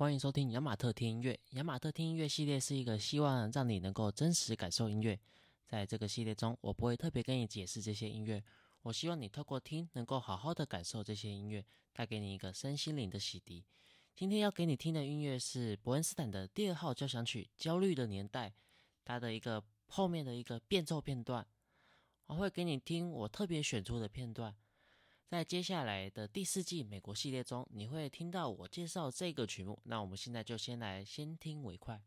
欢迎收听雅马特听音乐。雅马特听音乐系列是一个希望让你能够真实感受音乐。在这个系列中，我不会特别跟你解释这些音乐，我希望你透过听，能够好好的感受这些音乐，带给你一个身心灵的洗涤。今天要给你听的音乐是伯恩斯坦的第二号交响曲《焦虑的年代》，它的一个后面的一个变奏片段。我会给你听我特别选出的片段。在接下来的第四季美国系列中，你会听到我介绍这个曲目，那我们现在就先来先听为快。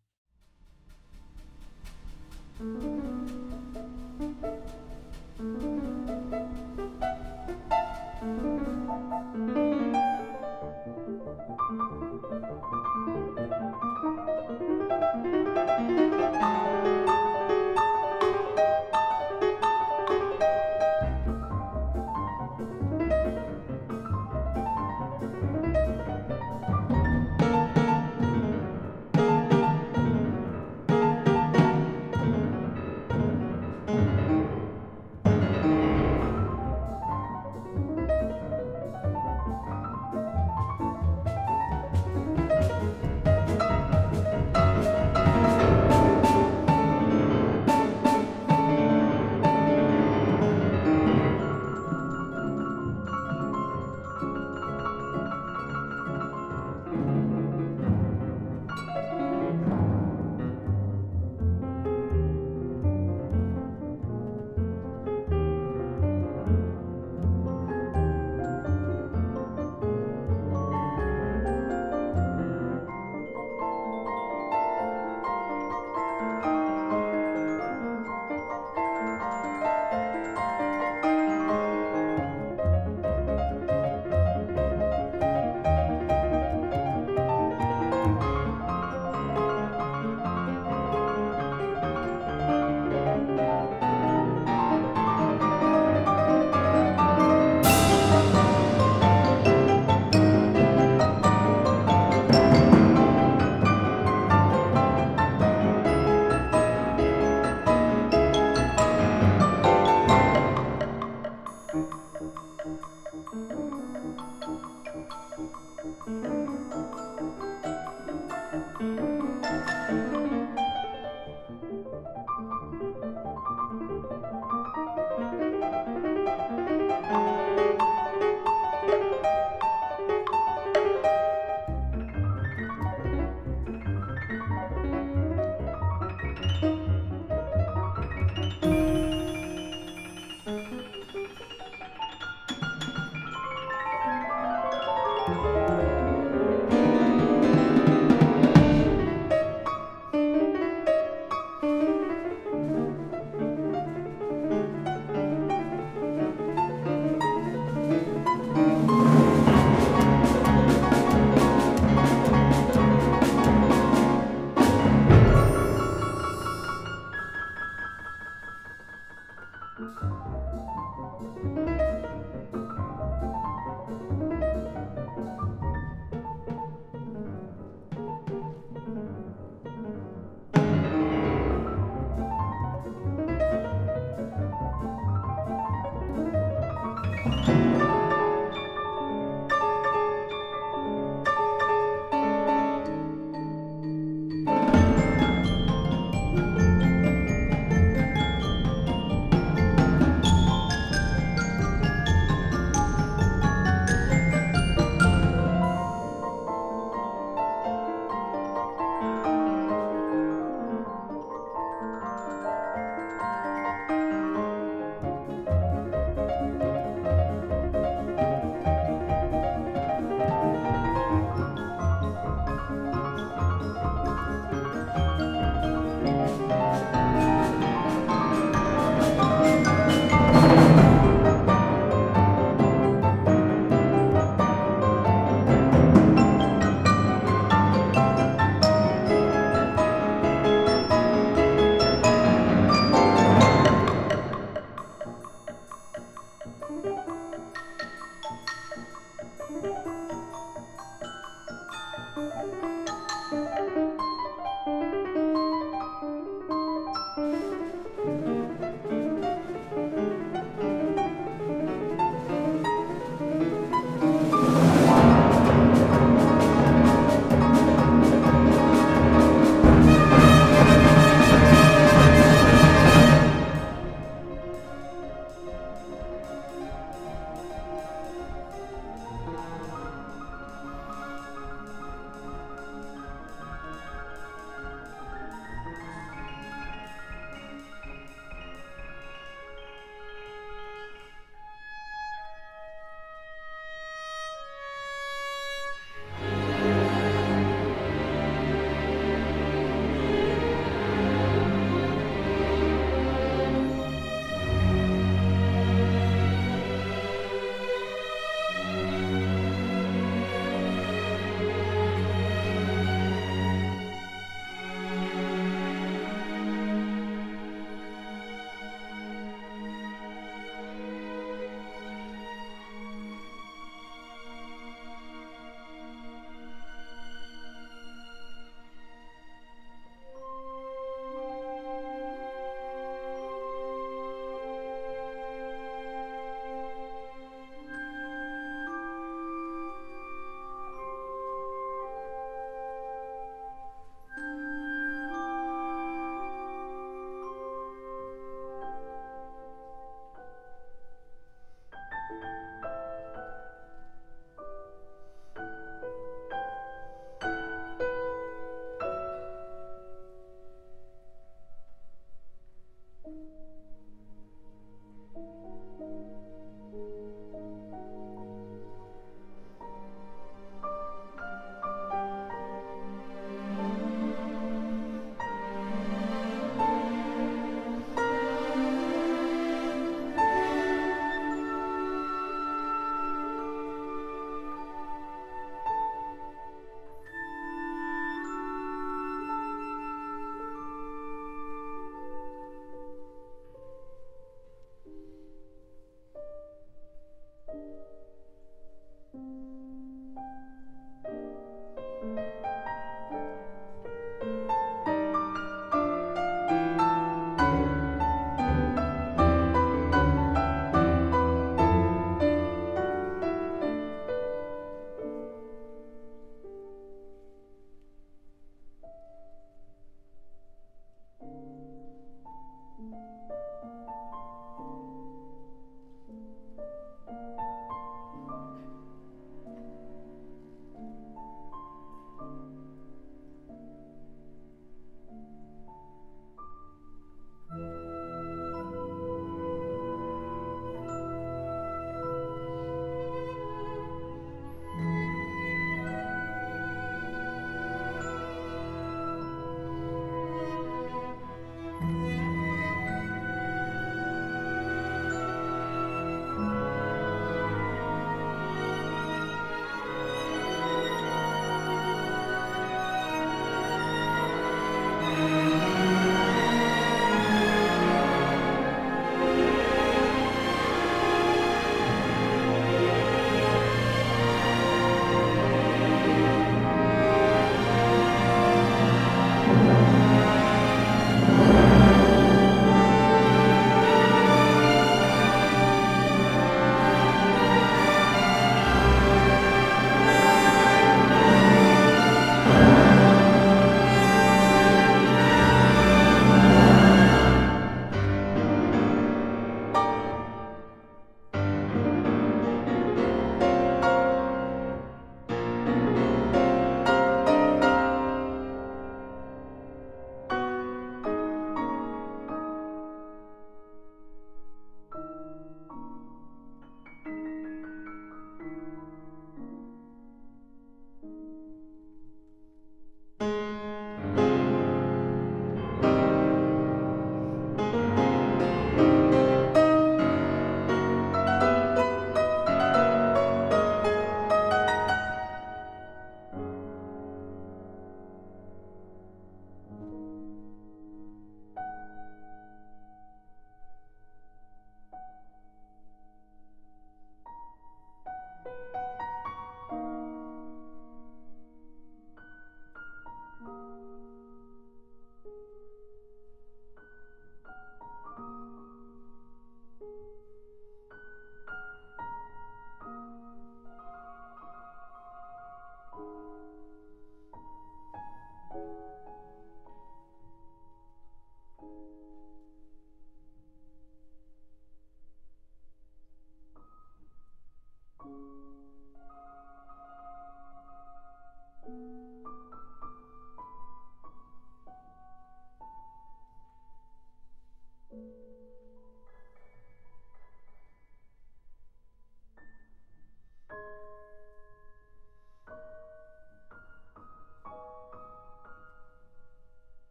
Música